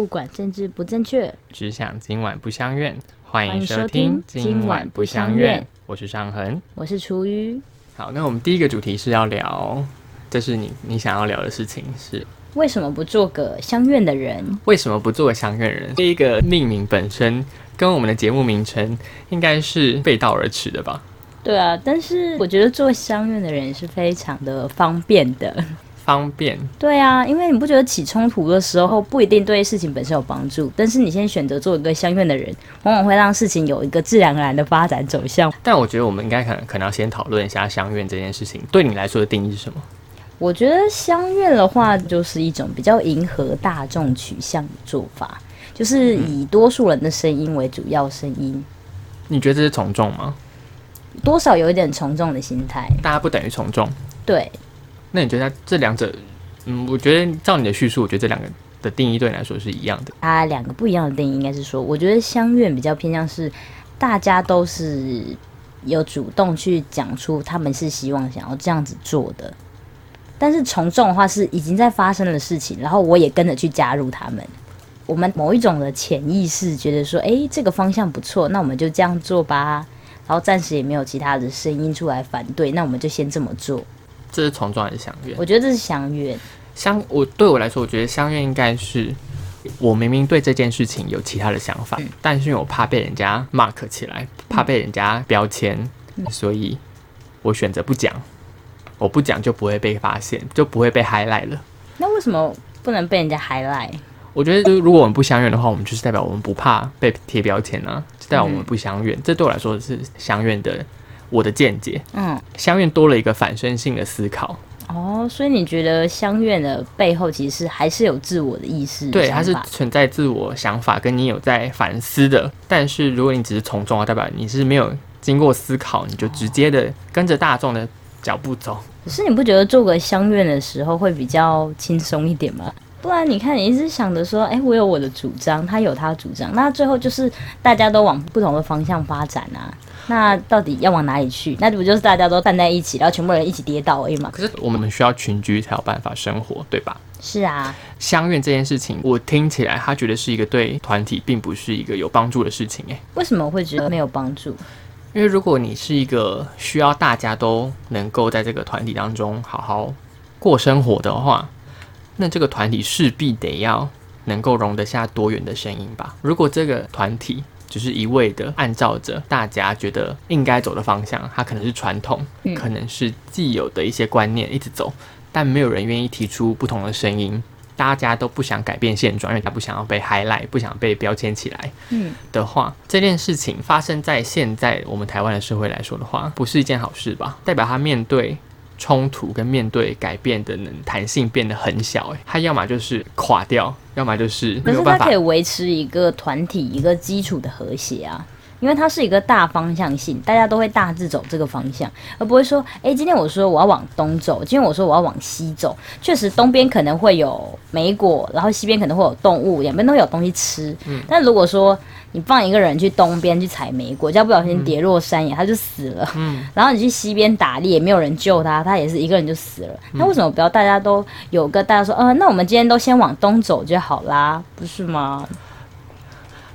不管政治不正确，只想今晚不相怨。欢迎收听今晚不相怨，我是尚恒。我是厨余。好，那我们第一个主题是要聊，这是你你想要聊的事情是为什么不做个相怨的人？为什么不做个相怨人？这一个命名本身跟我们的节目名称应该是背道而驰的吧？对啊，但是我觉得做相怨的人是非常的方便的。方便，对啊，因为你不觉得起冲突的时候不一定对事情本身有帮助，但是你先选择做一个相怨的人，往往会让事情有一个自然而然的发展走向。但我觉得我们应该可能可能要先讨论一下相怨这件事情，对你来说的定义是什么？我觉得相怨的话，就是一种比较迎合大众取向的做法，就是以多数人的声音为主要声音，你觉得这是从众吗？多少有一点从众的心态。大家不等于从众，对，那你觉得这两者，嗯，我觉得照你的叙述，我觉得这两个的定义对你来说是一样的。它两个不一样的定义，应该是说，我觉得相怨比较偏向是大家都是有主动去讲出他们是希望想要这样子做的，但是从众的话是已经在发生的事情，然后我也跟着去加入他们。我们某一种的潜意识觉得说，诶，这个方向不错，那我们就这样做吧。然后暂时也没有其他的声音出来反对，那我们就先这么做。这是重装还是相怨？我觉得这是相怨。相我对我来说，我觉得相怨应该是我明明对这件事情有其他的想法，嗯但是因为我怕被人家 mark 起来，怕被人家标签，嗯所以我选择不讲。我不讲就不会被发现，就不会被 highlight 了。那为什么不能被人家 highlight？我觉得，就是如果我们不相怨的话，我们就是代表我们不怕被贴标签啊，就代表我们不相怨。这对我来说是相怨的我的见解。嗯，相怨多了一个反身性的思考，哦，所以你觉得相怨的背后其实还是有自我的意识？对，它是存在自我想法，跟你有在反思的。但是如果你只是从众啊，代表你是没有经过思考，你就直接的跟着大众的脚步走。可是你不觉得做个相怨的时候会比较轻松一点吗？不然你看，你一直想着说，哎、我有我的主张，他有他的主张，那最后就是大家都往不同的方向发展啊。那到底要往哪里去？那不就是大家都站在一起，然后全部人一起跌倒而已嘛？可是我们需要群居才有办法生活，对吧？是啊，相怨这件事情，我听起来他觉得是一个对团体并不是一个有帮助的事情，诶。为什么会觉得没有帮助？因为如果你是一个需要大家都能够在这个团体当中好好过生活的话，那这个团体势必得要能够容得下多元的声音吧。如果这个团体只是一味的按照着大家觉得应该走的方向，它可能是传统，嗯可能是既有的一些观念一直走，但没有人愿意提出不同的声音。大家都不想改变现状，因为他不想要被 highlight，不想被标签起来。嗯，的话，这件事情发生在现在我们台湾的社会来说的话，不是一件好事吧？代表他面对冲突跟面对改变的能弹性变得很小，诶，他要么就是垮掉，要么就是可没有办法是它可以。维持一个团体一个基础的和谐啊，因为它是一个大方向性，大家都会大致走这个方向，而不会说，诶，今天我说我要往东走，今天我说我要往西走，确实东边可能会有莓果，然后西边可能会有动物，两边都有东西吃。嗯但如果说你放一个人去东边去采莓果，只要不小心跌落山崖，他就死了。嗯，然后你去西边打猎，也没有人救他，他也是一个人就死了。嗯那为什么不要大家都有个大家说，呃，那我们今天都先往东走就好啦，不是吗？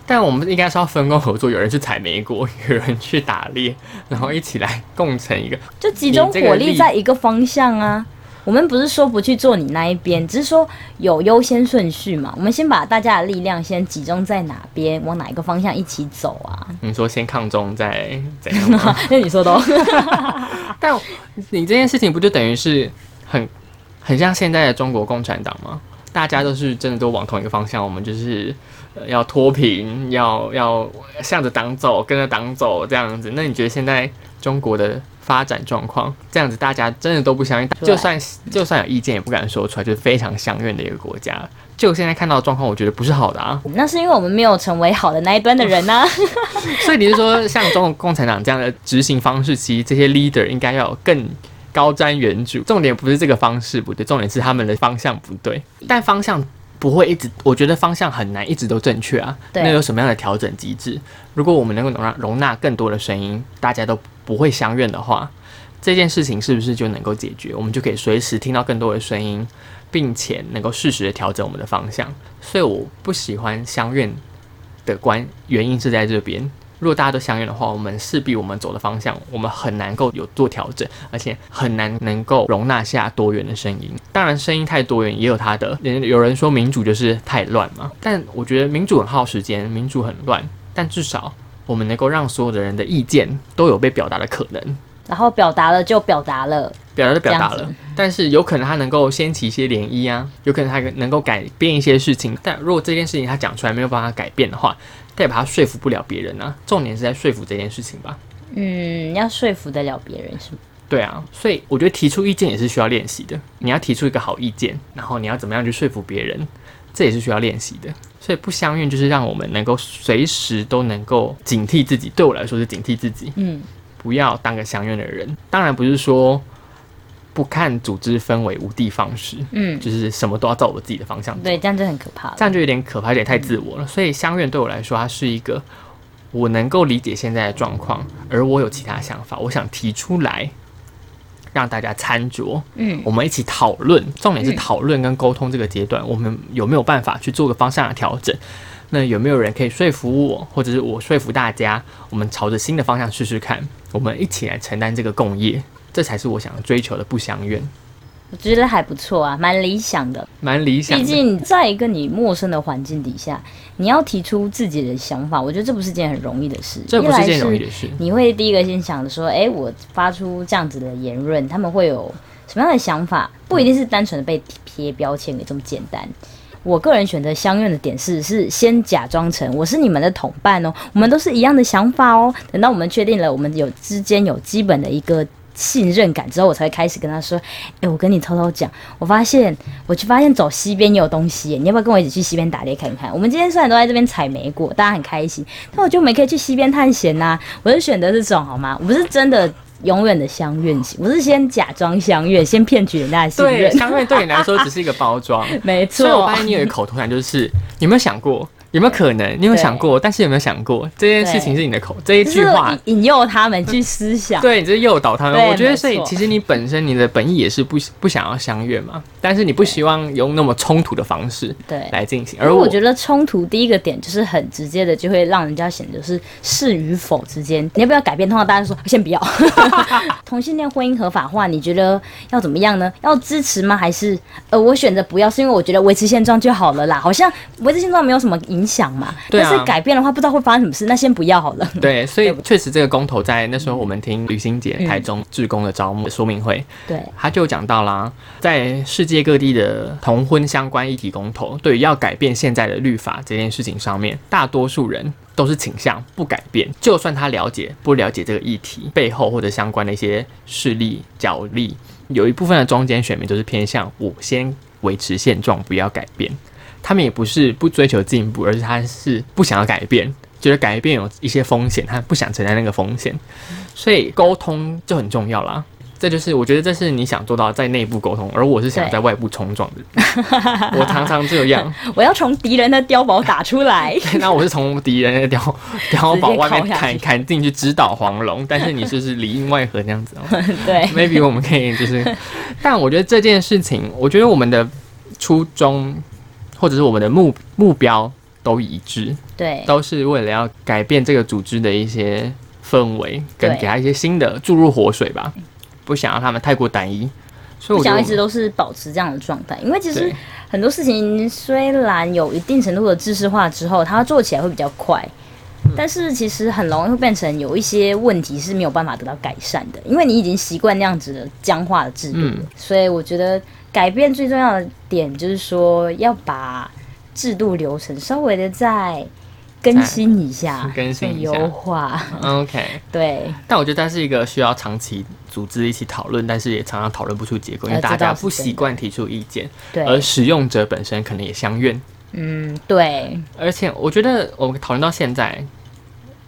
但我们应该是要分工合作，有人去采莓果，有人去打猎，然后一起来共成一个。就集中火力力在一个方向啊。我们不是说不去做你那一边，只是说有优先顺序嘛。我们先把大家的力量先集中在哪边，往哪一个方向一起走啊。你说先抗中，再怎样吗？那你说的哦，但你这件事情不就等于是很很像现在的中国共产党吗？大家都是真的都往同一个方向，我们就是、呃、要脱贫，要要向着党走，跟着党走这样子。那你觉得现在中国的发展状况这样子，大家真的都不相信，就算就算有意见也不敢说出来，就是非常相怨的一个国家。就现在看到的状况，我觉得不是好的啊。那是因为我们没有成为好的那一端的人啊、所以你是说，像中国共产党这样的执行方式，其实这些 leader 应该要有更高瞻远瞩。重点不是这个方式不对，重点是他们的方向不对。但方向不会一直，我觉得方向很难一直都正确啊。那有什么样的调整机制？如果我们能够容纳容纳更多的声音，大家都不会相怨的话，这件事情是不是就能够解决？我们就可以随时听到更多的声音，并且能够适时的调整我们的方向。所以我不喜欢相怨的关原因是在这边。如果大家都相怨的话，我们势必我们走的方向，我们很难够有做调整，而且很难能够容纳下多元的声音。当然，声音太多元也有它的。有人说民主就是太乱嘛，但我觉得民主很耗时间，民主很乱，但至少我们能够让所有的人的意见都有被表达的可能。然后表达了就表达了，表达就表达了，但是有可能他能够掀起一些涟漪啊，有可能他能够改变一些事情。但如果这件事情他讲出来没有办法改变的话，代表他说服不了别人啊。重点是在说服这件事情吧。嗯，要说服得了别人是吗？对啊，所以我觉得提出意见也是需要练习的。你要提出一个好意见，然后你要怎么样去说服别人，这也是需要练习的。所以不相怨就是让我们能够随时都能够警惕自己。对我来说是警惕自己。嗯。不要当个相怨的人，当然不是说不看组织氛围无的放矢，嗯，就是什么都要照我自己的方向。对，这样就很可怕，这样就有点可怕，有点太自我了。所以相怨对我来说，它是一个我能够理解现在的状况，而我有其他想法，我想提出来让大家参酌，嗯，我们一起讨论。重点是讨论跟沟通这个阶段，我们有没有办法去做个方向的调整？那有没有人可以说服我，或者是我说服大家，我们朝着新的方向试试看？我们一起来承担这个共业，这才是我想要追求的不相怨。我觉得还不错啊，蛮理想的，蛮理想。毕竟在一个你陌生的环境底下，你要提出自己的想法，我觉得这不是件很容易的事。这不是件容易的事。你会第一个先想着说，哎，我发出这样子的言论，他们会有什么样的想法？不一定是单纯的被贴标签给这么简单。我个人选择相怨的点是，是先假装成我是你们的同伴哦，我们都是一样的想法哦。等到我们确定了，我们有之间有基本的一个信任感之后，我才会开始跟他说：“哎，我跟你偷偷讲，我发现我去发现走西边也有东西，你要不要跟我一起去西边打猎看看？我们今天虽然都在这边采莓果，大家很开心，但我就没可以去西边探险呐。我是选择这种好吗？我不是真的。”永远的相怨型，我是先假装相怨，先骗取人家的信任。对，相怨对你来说只是一个包装，没错。所以我发现你有一个口头禅，就是有没有想过？有没有可能？你有想过？但是有没有想过这件事情是你的口这一句话引诱他们去思想？对，你是诱导他们。我觉得，所以其实你本身你的本意也是不不想要相悦嘛，但是你不希望用那么冲突的方式对来进行。而我觉得冲突第一个点就是很直接的，就会让人家显得是是与否之间，你要不要改变？通常大家说先不要。同性恋婚姻合法化，你觉得要怎么样呢？要支持吗？还是呃，我选择不要，是因为我觉得维持现状就好了啦。好像维持现状没有什么影。想嘛，但是改变的话，不知道会发生什么事，那先不要好了。对，所以确实这个公投在那时候，我们听吕新杰台中志工的招募说明会，对，他就讲到啦，在世界各地的同婚相关议题公投，对于要改变现在的律法这件事情上面，大多数人都是倾向不改变，就算他了解不了解这个议题背后或者相关的一些势力角力，有一部分的中间选民都是偏向我先维持现状，不要改变。他们也不是不追求进步，而是他是不想要改变，觉得改变有一些风险，他不想承担那个风险，所以沟通就很重要啦。这就是我觉得这是你想做到在内部沟通，而我是想在外部冲撞的。我常常这样，我要从敌人的碉堡打出来。那我是从敌人的碉碉堡外面砍砍进去直捣黄龙，但是你就是里应外合那样子哦。对，maybe 我们可以就是，但我觉得这件事情，我觉得我们的初衷。或者是我们的目目标都一致，对，都是为了要改变这个组织的一些氛围，跟给他一些新的注入活水吧，不想让他们太过单一，所以我想一直都是保持这样的状态。因为其实很多事情虽然有一定程度的知识化之后，它做起来会比较快，但是其实很容易会变成有一些问题是没有办法得到改善的，因为你已经习惯那样子的僵化的制度，所以我觉得。改变最重要的点就是说，要把制度流程稍微的再更新一下，更新优化。OK，对。但我觉得它是一个需要长期组织一起讨论，但是也常常讨论不出结果，因为大家不习惯提出意见，对。而使用者本身可能也相怨。嗯，对。而且我觉得我们讨论到现在，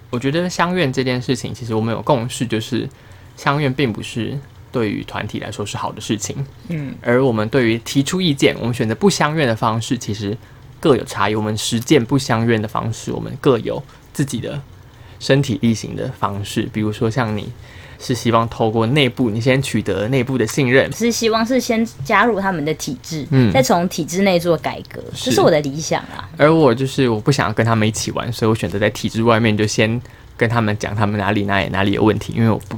我觉得相怨这件事情，其实我们有共识，就是相怨并不是。对于团体来说是好的事情，嗯，而我们对于提出意见，我们选择不相怨的方式，其实各有差异。我们实践不相怨的方式，我们各有自己的身体力行的方式，比如说像你是希望透过内部，你先取得内部的信任，是希望是先加入他们的体制，嗯再从体制内做改革，是这是我的理想啊。而我就是我不想要跟他们一起玩，所以我选择在体制外面就先跟他们讲他们哪里哪里哪里有问题，因为我不。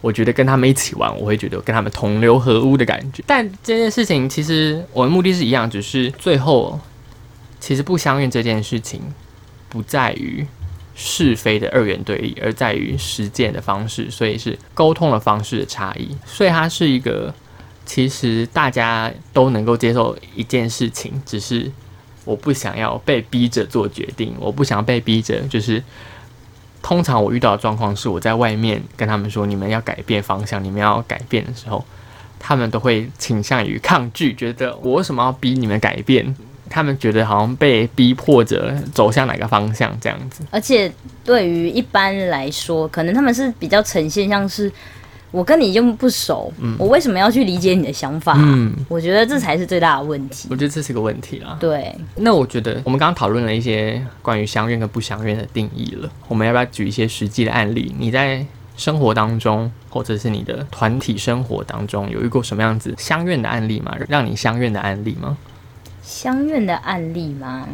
我觉得跟他们一起玩，我会觉得跟他们同流合污的感觉。但这件事情其实我的目的是一样，只是最后其实不相怨这件事情不在于是非的二元对立，而在于实践的方式，所以是沟通的方式的差异。所以它是一个其实大家都能够接受一件事情，只是我不想要被逼着做决定，我不想被逼着，就是通常我遇到的状况是，我在外面跟他们说你们要改变方向，你们要改变的时候，他们都会倾向于抗拒，觉得我为什么要逼你们改变？他们觉得好像被逼迫着走向哪个方向这样子。而且对于一般来说，可能他们是比较呈现像是我跟你又不熟，我为什么要去理解你的想法、嗯，我觉得这才是最大的问题我。觉得这是个问题啦。对，那我觉得我们刚刚讨论了一些关于相怨跟不相怨的定义了，我们要不要举一些实际的案例？你在生活当中，或者是你的团体生活当中，有遇过什么样子相怨的案例吗？让你相怨的案例吗？相怨的案例吗？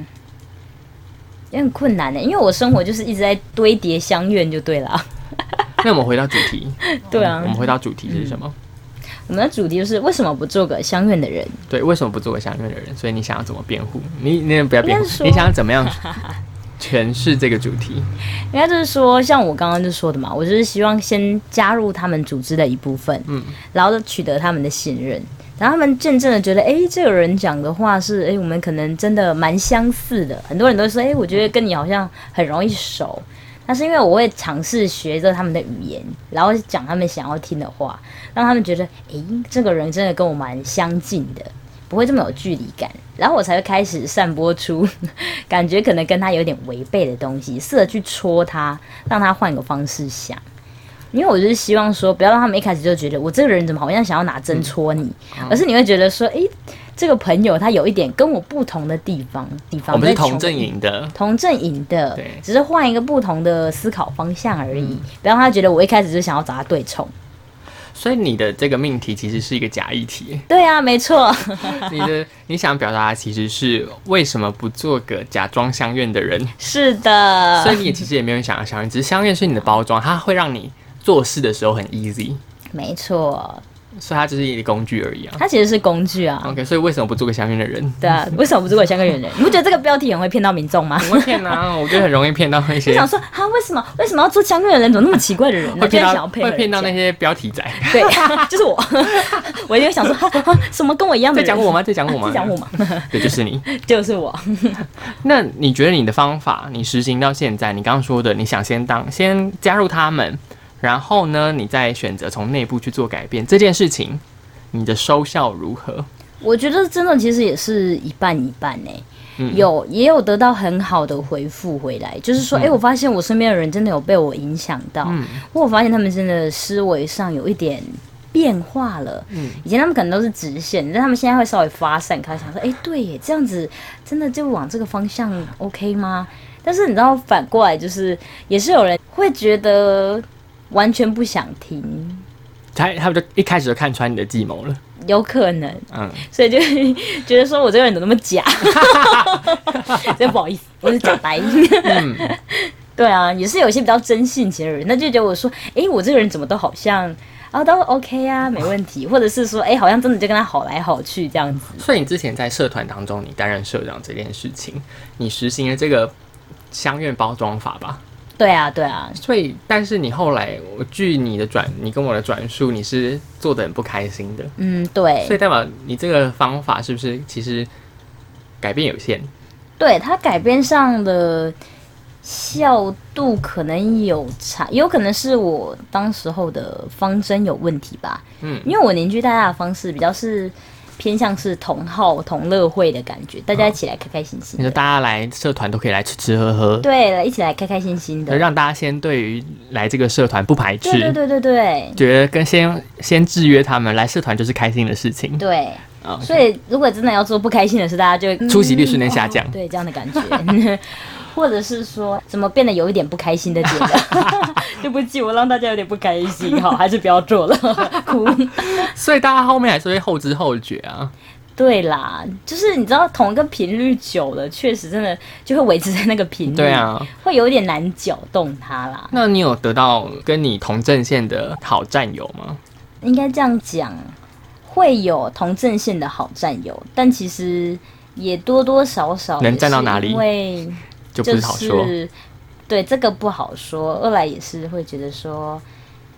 有点困难的，因为我生活就是一直在堆叠相怨，就对了。那我们回到主题，对啊我们回到主题是什么？我们的主题就是为什么不做个相怨的人？对，为什么不做个相怨的人？所以你想要怎么辩护？你你也不要辩护你想要怎么样 诠释这个主题？应该就是说，像我刚刚就说的嘛，我就是希望先加入他们组织的一部分，嗯，然后取得他们的信任，然后他们渐渐的觉得，哎，这个人讲的话是，哎，我们可能真的蛮相似的。很多人都说，哎，我觉得跟你好像很容易熟。那是因为我会尝试学着他们的语言，然后讲他们想要听的话，让他们觉得，诶，这个人真的跟我蛮相近的，不会这么有距离感，然后我才会开始散播出感觉可能跟他有点违背的东西，试着去戳他，让他换个方式想。因为我就是希望说，不要让他们一开始就觉得我这个人怎么好像想要拿针戳你，而是你会觉得说，诶，这个朋友他有一点跟我不同的地方，地方我们是同阵营的，同阵营的对，只是换一个不同的思考方向而已，不要让他觉得我一开始就想要找他对冲。所以你的这个命题其实是一个假议题。对啊，没错，你的你想表达的其实是为什么不做个假装相怨的人？是的。所以，你也其实也没有想要相怨，只是相怨是你的包装，它会让你做事的时候很 easy，没错，所以它只是一个工具而已啊。它其实是工具啊。OK，所以为什么不做个相应的人？对啊，为什么不做个相应的人？你不觉得这个标题很会骗到民众吗？很会骗啊，我觉得很容易骗到一就些，想说他，为什么为什么要做相应的人？怎么那么奇怪的人？会那就骗到是想要配合会骗到那些标题仔。对，就是我，我就想说，什么跟我一样的人？在讲我吗？在讲我吗？在讲我吗？对，就是你。就是我。那你觉得你的方法，你实行到现在，你刚刚说的，你想先当先加入他们，然后呢，你再选择从内部去做改变这件事情，你的收效如何？我觉得真的其实也是一半一半呢、嗯有也有得到很好的回复回来，就是说，哎、我发现我身边的人真的有被我影响到，嗯我发现他们真的思维上有一点变化了。嗯以前他们可能都是直线，但他们现在会稍微发散开，想说，哎、对耶，这样子真的就往这个方向 OK 吗？但是你知道，反过来就是也是有人会觉得完全不想听，他他们就一开始就看穿你的计谋了。有可能，嗯，所以就 觉得说我这个人怎么那么假？真不好意思，我是假白。嗯 对啊，也是有一些比较真性情的人，那就觉得我说，诶，我这个人怎么都好像啊都 OK 啊，没问题，或者是说，诶，好像真的就跟他好来好去这样子。所以你之前在社团当中，你担任社长这件事情，你实行了这个相怨包装法吧？对啊，对啊，所以，但是你后来，我据你的转，你跟我的转述，你是做的很不开心的，嗯，对所以代表你这个方法是不是其实改变有限？对，它改变上的效度可能有差，有可能是我当时候的方针有问题吧。嗯因为我凝聚大家的方式比较是偏向是同好同乐会的感觉，大家一起来开开心心的。你说大家来社团都可以来吃吃喝喝，对了，一起来开开心心的。让大家先对于来这个社团不排斥，对对对对对觉得跟先先制约他们来社团就是开心的事情对。啊。所以如果真的要做不开心的事，大家就出席率瞬间下降哦 对这样的感觉。或者是说怎么变得有一点不开心的点了？对不起，我让大家有点不开心，好，还是不要做了，哭。所以大家后面还是会后知后觉啊。对啦，就是你知道同一个频率久了，确实真的就会维持在那个频率，对啊，会有一点难搅动它啦。那你有得到跟你同阵线的好战友吗？应该这样讲，会有同阵线的好战友，但其实也多多少少能站到哪里，因为就不好说。对这个不好说，二来也是会觉得说。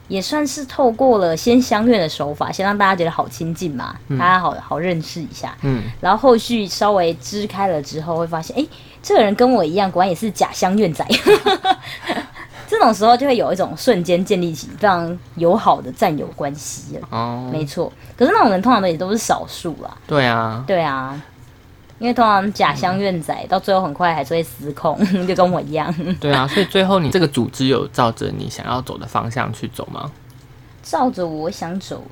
也算是透过了先相约的手法，先让大家觉得好亲近嘛，大家好好认识一下。嗯，然后后续稍微支开了之后，会发现，哎，这个人跟我一样，果然也是假相怨仔。这种时候就会有一种瞬间建立起非常友好的战友关系了。哦，没错。可是那种人通常的也都是少数啦。对啊，对啊。因为通常假乡怨仔到最后很快还是会失控，就跟我一样。对啊，所以最后你这个组织有照着你想要走的方向去走吗？照着我想走，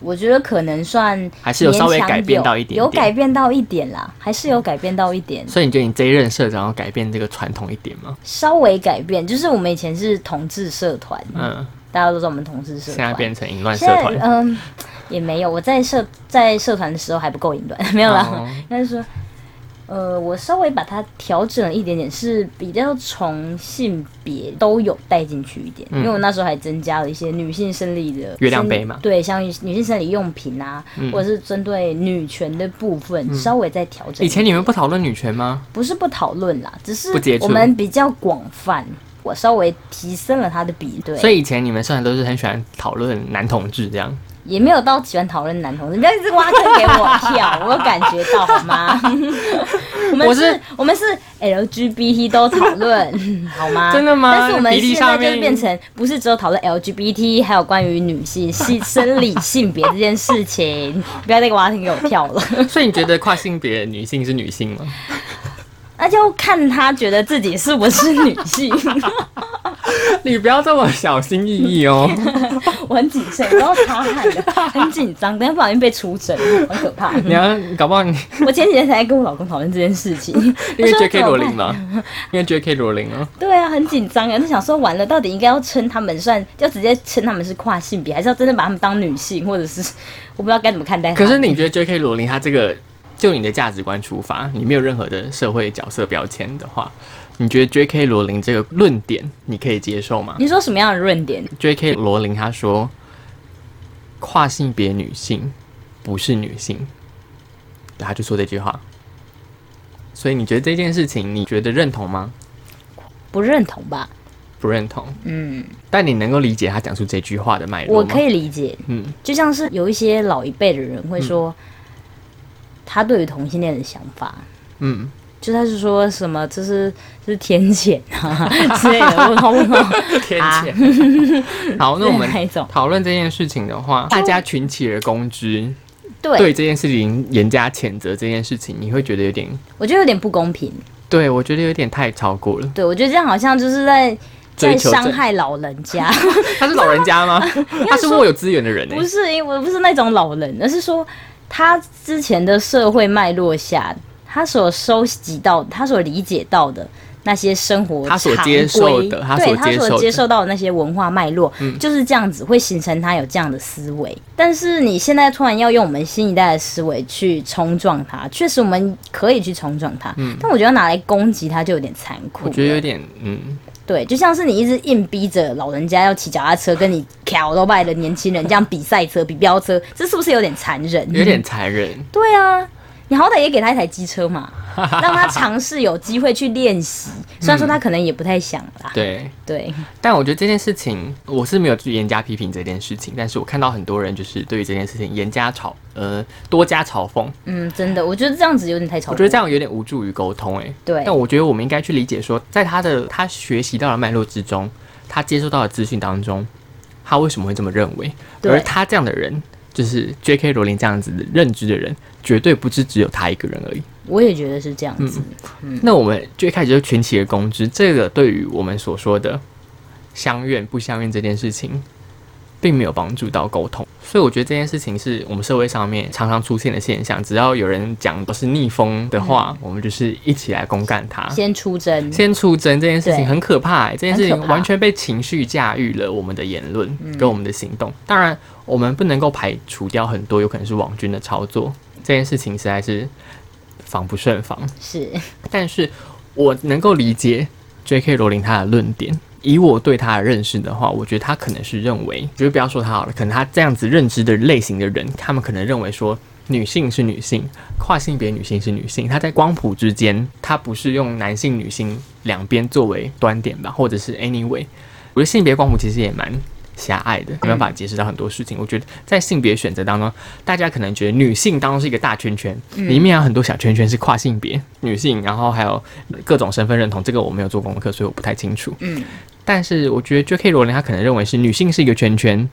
我觉得可能算还是有稍微改变到一点，有改变到一点啦，还是有改变到一点。所以你觉得你这一任社长要改变这个传统一点吗？稍微改变，就是我们以前是同志社团，嗯，大家都知道我们同志社团，现在变成淫乱社团，嗯，也没有。我在社在社团的时候还不够淫乱，没有啦，应该是说。呃，我稍微把它调整了一点点，是比较从性别都有带进去一点，因为我那时候还增加了一些女性生理的月亮杯嘛，对，像女性生理用品啊，或者是针对女权的部分，稍微再调整。以前你们不讨论女权吗？不是不讨论啦，只是我们比较广泛，我稍微提升了他的比对。所以以前你们虽然都是很喜欢讨论男同志这样。也没有到喜欢讨论男同志，不要一直挖坑给我跳，我有感觉到好吗？我们是，我们是 LGBT 都讨论，好吗？真的吗？但是我们现在就变成不是只有讨论 LGBT，还有关于女性性生理性别这件事情，不要再挖坑给我跳了。所以你觉得跨性别女性是女性吗？那就看他觉得自己是不是女性。你不要这么小心翼翼哦！我很谨慎，然后擦汗的，很紧张，等下不小心被出诊，很可怕。你要搞不好你 我前几天才在跟我老公讨论这件事情，因为 J.K. 罗琳嘛，因为 J.K. 罗琳啊。对啊，很紧张啊，就想说完了，到底应该要称他们算，要直接称他们是跨性别，还是要真的把他们当女性，或者是我不知道该怎么看待。可是你觉得 J.K. 罗琳她这个，就你的价值观出发，你没有任何的社会角色标签的话？你觉得 J.K. 罗琳这个论点你可以接受吗？你说什么样的论点？J.K. 罗琳他说，跨性别女性不是女性，他就说这句话。所以你觉得这件事情，你觉得认同吗？不认同吧？不认同。嗯。但你能够理解他讲出这句话的脉络我可以理解。嗯。就像是有一些老一辈的人会说，他对于同性恋的想法。嗯。就他是说什么，这是是天谴啊之类的，问号问号，天谴。好，那我们讨论这件事情的话，大家群起而攻之，对对这件事情严加谴责这件事情，你会觉得有点，我觉得有点不公平。对，我觉得有点太超过了。对，我觉得这样好像就是在在伤害老人家。他是老人家吗？他是握有资源的人。不是，因为我不是那种老人，而是说他之前的社会脉络下。他所收集到，他所理解到的那些生活他所接受的，对他所接受到的那些文化脉络，就是这样子，会形成他有这样的思维。但是你现在突然要用我们新一代的思维去冲撞他，确实我们可以去冲撞他，但我觉得拿来攻击他就有点残酷。我觉得有点，嗯，对，就像是你一直硬逼着老人家要骑脚踏车，跟你挑都拜的年轻人这样比赛车、比飙车，这是不是有点残忍？有点残忍。对啊。你好歹也给他一台机车嘛，让他尝试有机会去练习。虽然说他可能也不太想啦。对对，但我觉得这件事情我是没有去严加批评这件事情，但是我看到很多人就是对于这件事情严加嘲呃多加嘲讽。嗯，真的，我觉得这样子有点太嘲。我觉得这样有点无助于沟通哎。对。但我觉得我们应该去理解说，在他的他学习到的脉络之中，他接受到的资讯当中，他为什么会这么认为？而他这样的人。就是 J.K. 罗琳这样子的认知的人，绝对不是只有他一个人而已。我也觉得是这样子。那我们最开始就群起而攻之，这个对于我们所说的相怨不相怨这件事情，并没有帮助到沟通。所以我觉得这件事情是我们社会上面常常出现的现象。只要有人讲不是逆风的话，我们就是一起来公干他，先出征，先出征这件事情很可怕、欸，这件事情完全被情绪驾驭了我们的言论跟我们的行动。当然，我们不能够排除掉很多有可能是网军的操作，这件事情实在是防不胜防。是但是我能够理解 J.K. 罗琳他的论点。以我对他的认识的话，我觉得他可能是认为，就是不要说他好了，可能他这样子认知的类型的人，他们可能认为说女性是女性，跨性别女性是女性，他在光谱之间，他不是用男性、女性两边作为端点吧，或者是 anyway，我觉得性别光谱其实也蛮狭隘的，没办法解释到很多事情。我觉得在性别选择当中，大家可能觉得女性当中是一个大圈圈，里面有很多小圈圈是跨性别女性，然后还有各种身份认同。这个我没有做功课，所以我不太清楚。嗯，但是我觉得 J.K. 罗琳她可能认为是女性是一个圈圈，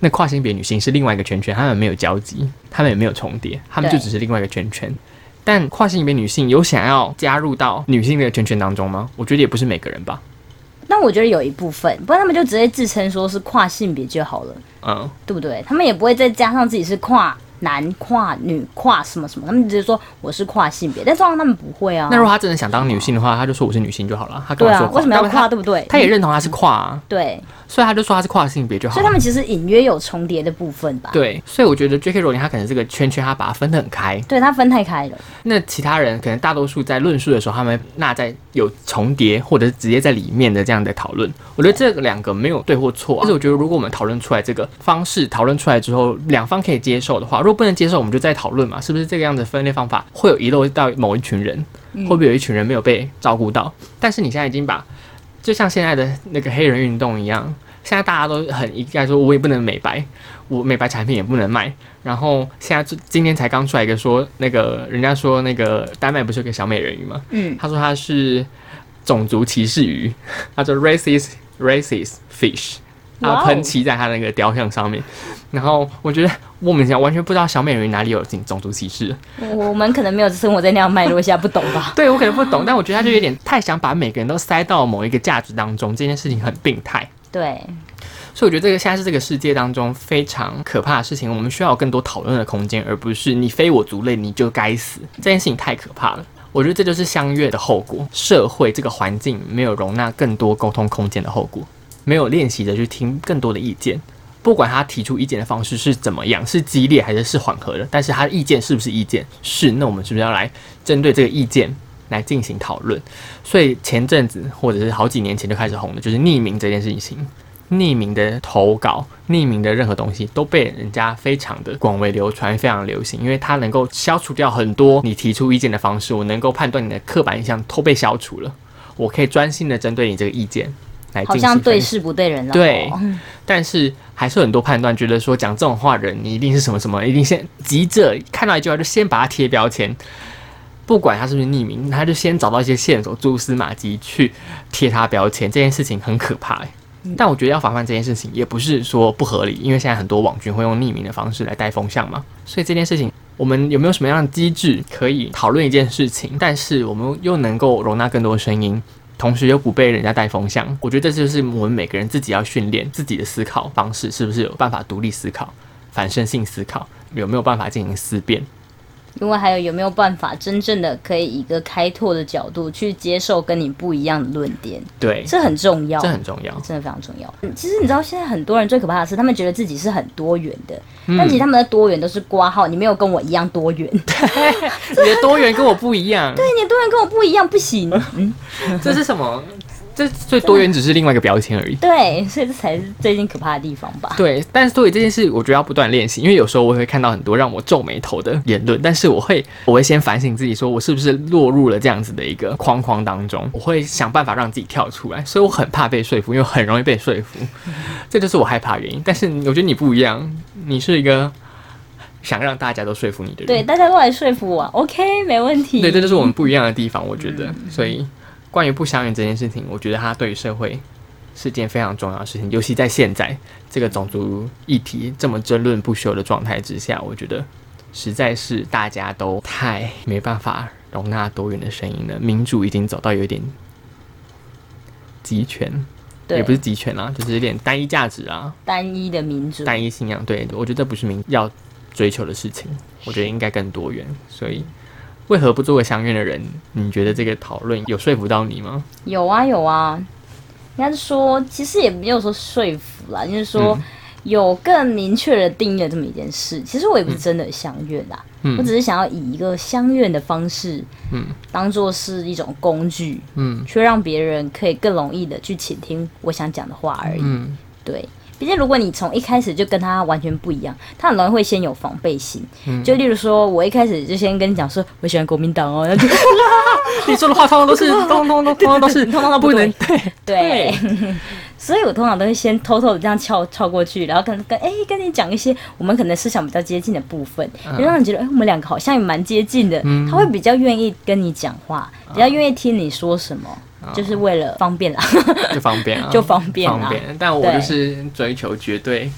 那跨性别女性是另外一个圈圈，他们没有交集，他们也没有重叠，他们就只是另外一个圈圈。但跨性别女性有想要加入到女性的圈圈当中吗？我觉得也不是每个人吧。那我觉得有一部分，不然他们就直接自称说是跨性别就好了，嗯，对不对？他们也不会再加上自己是跨男、跨女、跨什么什么，他们直接说我是跨性别，但通常他们不会啊。那如果他真的想当女性的话，他就说我是女性就好了。他干对啊，嘛说跨？为什么要跨？对不对？他也认同他是跨、啊，对，所以他就说他是跨性别就好了。所以他们其实隐约有重叠的部分吧？对，所以我觉得 J.K. 罗琳他可能这个圈圈，他把它分得很开。对，他分太开了。那其他人可能大多数在论述的时候，他们纳在有重叠或者是直接在里面的这样的讨论。我觉得这两个没有对或错、啊，但是我觉得如果我们讨论出来这个方式，讨论出来之后，两方可以接受的话，如果不能接受，我们就再讨论嘛，是不是这个样子分类方法会有遗漏到某一群人，会不会有一群人没有被照顾到？但是你现在已经把，就像现在的那个黑人运动一样。现在大家都很一概说，我也不能美白，我美白产品也不能卖。然后现在就今天才刚出来一个说，那个人家说那个丹麦不是有个小美人鱼吗？嗯，他说他是种族歧视鱼，他说 racist racist fish，然后喷漆在他那个雕像上面。然后我觉得莫名其妙，完全不知道小美人鱼哪里有种种族歧视。我们可能没有生活在那样脉络下，不懂吧？对我可能不懂，但我觉得他就有点太想把每个人都塞到某一个价值当中，这件事情很病态。对，所以我觉得这个现在是这个世界当中非常可怕的事情，我们需要有更多讨论的空间，而不是你非我族类你就该死，这件事情太可怕了。我觉得这就是相约的后果，社会这个环境没有容纳更多沟通空间的后果，没有练习的去听更多的意见，不管他提出意见的方式是怎么样，是激烈还是是缓和的，但是他的意见是不是意见？是，那我们是不是要来针对这个意见来进行讨论？所以前阵子或者是好几年前就开始红的，就是匿名这件事情。匿名的投稿、匿名的任何东西都被人家非常的广为流传，非常流行，因为它能够消除掉很多你提出意见的方式，我能够判断你的刻板印象都被消除了，我可以专心的针对你这个意见来好。像对事不对人了。对哦但是还是很多判断觉得说讲这种话的人，你一定是什么什么，一定先急着看到一句话就先把它贴标签，不管他是不是匿名，他就先找到一些线索、蛛丝马迹去贴他标签，这件事情很可怕、欸。但我觉得要防范这件事情，也不是说不合理，因为现在很多网军会用匿名的方式来带风向嘛，所以这件事情。我们有没有什么样的机制可以讨论一件事情，但是我们又能够容纳更多声音，同时又不被人家带风向？我觉得这就是我们每个人自己要训练自己的思考方式，是不是有办法独立思考、反身性思考，有没有办法进行思辨？因为还有有没有办法真正的可以以一个开拓的角度去接受跟你不一样的论点，对，这很重要，这很重要。真的非常重要。嗯其实你知道，现在很多人最可怕的是，他们觉得自己是很多元的，嗯但其实他们的多元都是挂号，你没有跟我一样多元，对 你的多元跟我不一样，对你的多元跟我不一样不行。嗯，这是什么？这最多元只是另外一个标签而已。对，所以这才是最近可怕的地方吧。对，但是所以这件事，我觉得要不断练习，因为有时候我会看到很多让我皱眉头的言论，但是我会我会先反省自己，说我是不是落入了这样子的一个框框当中，我会想办法让自己跳出来，所以我很怕被说服，因为很容易被说服，这就是我害怕的原因。但是我觉得你不一样，你是一个想让大家都说服你的人，对，大家都来说服我，OK，没问题。对，这就是我们不一样的地方，我觉得。所以，关于不相缘这件事情，我觉得它对于社会是件非常重要的事情，尤其在现在这个种族议题这么争论不休的状态之下，我觉得实在是大家都太没办法容纳多元的声音了。民主已经走到有一点集权，也不是集权啊，就是有点单一价值啊，单一的民主。单一信仰。对，我觉得这不是民要追求的事情，我觉得应该更多元。所以，为何不做个相愿的人？你觉得这个讨论有说服到你吗？有啊有啊，应该是说，其实也没有说说服啦，就是说。嗯有更明确的定义了这么一件事，其实我也不是真的相愿啦，嗯我只是想要以一个相愿的方式，嗯当做是一种工具，嗯去让别人可以更容易的去倾听我想讲的话而已。嗯对，毕竟如果你从一开始就跟他完全不一样，他很容易会先有防备心。嗯就例如说，我一开始就先跟你讲说，我喜欢国民党哦，然后就 你说的话通通都是，通通都通通都是，通通都不不能对对。对，所以我通常都会先偷偷的这样跳跳过去，然后跟跟哎、跟你讲一些我们可能思想比较接近的部分，就让你觉得哎、我们两个好像也蛮接近的，嗯他会比较愿意跟你讲话，比较愿意听你说什么，就是为了方便啦，就方便啊，就方便啦。方便。但我就是追求绝对，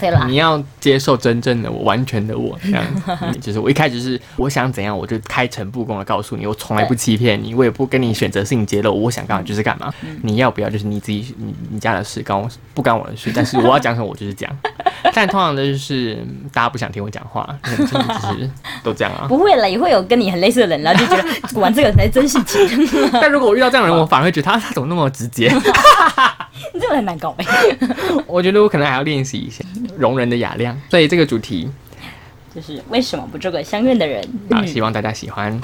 对啦你，要接受真正的我，完全的我，这样。你 就是我一开始是我想怎样，我就开诚布公的告诉你，我从来不欺骗你，我也不跟你选择性揭露，我想干嘛就是干嘛，嗯你要不要就是你自己你你家的事，干我不干我的事。但是我要讲什么我就是讲，但通常的就是嗯大家不想听我讲话，那就是都这样啊。不会了，也会有跟你很类似的人，然后就觉得 玩这个才真性情，但如果我遇到这样的人，我反而会觉得他他怎么那么直接？你 这个很难搞哎、我觉得我可能还要练习一下容人的雅量。所以这个主题就是为什么不做个相认的人？啊，嗯希望大家喜欢。